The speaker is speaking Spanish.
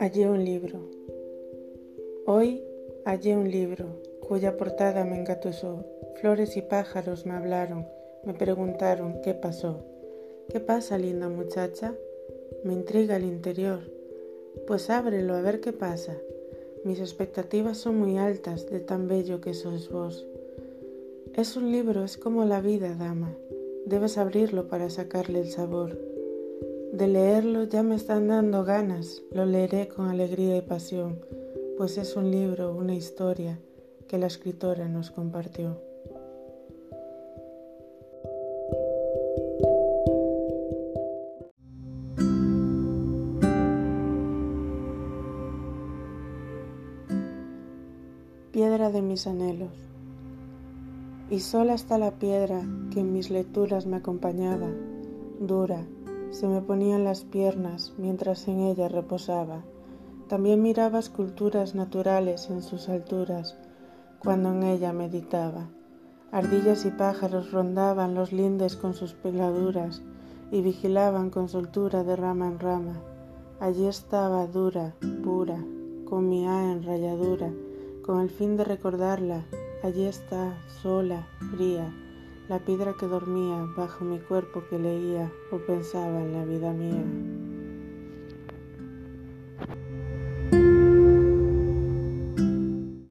Hallé un libro. Hoy hallé un libro cuya portada me engatusó. Flores y pájaros me hablaron, me preguntaron qué pasó. ¿Qué pasa, linda muchacha? Me intriga el interior. Pues ábrelo a ver qué pasa. Mis expectativas son muy altas de tan bello que sois vos. Es un libro, es como la vida, dama. Debes abrirlo para sacarle el sabor. De leerlo ya me están dando ganas, lo leeré con alegría y pasión, pues es un libro, una historia que la escritora nos compartió. Piedra de mis anhelos. Y sola está la piedra que en mis lecturas me acompañaba, dura, se me ponían las piernas mientras en ella reposaba. También miraba esculturas naturales en sus alturas cuando en ella meditaba. Ardillas y pájaros rondaban los lindes con sus peladuras y vigilaban con soltura de rama en rama. Allí estaba dura, pura, con mi A en rayadura, con el fin de recordarla. Allí está, sola, fría, la piedra que dormía bajo mi cuerpo que leía o pensaba en la vida mía.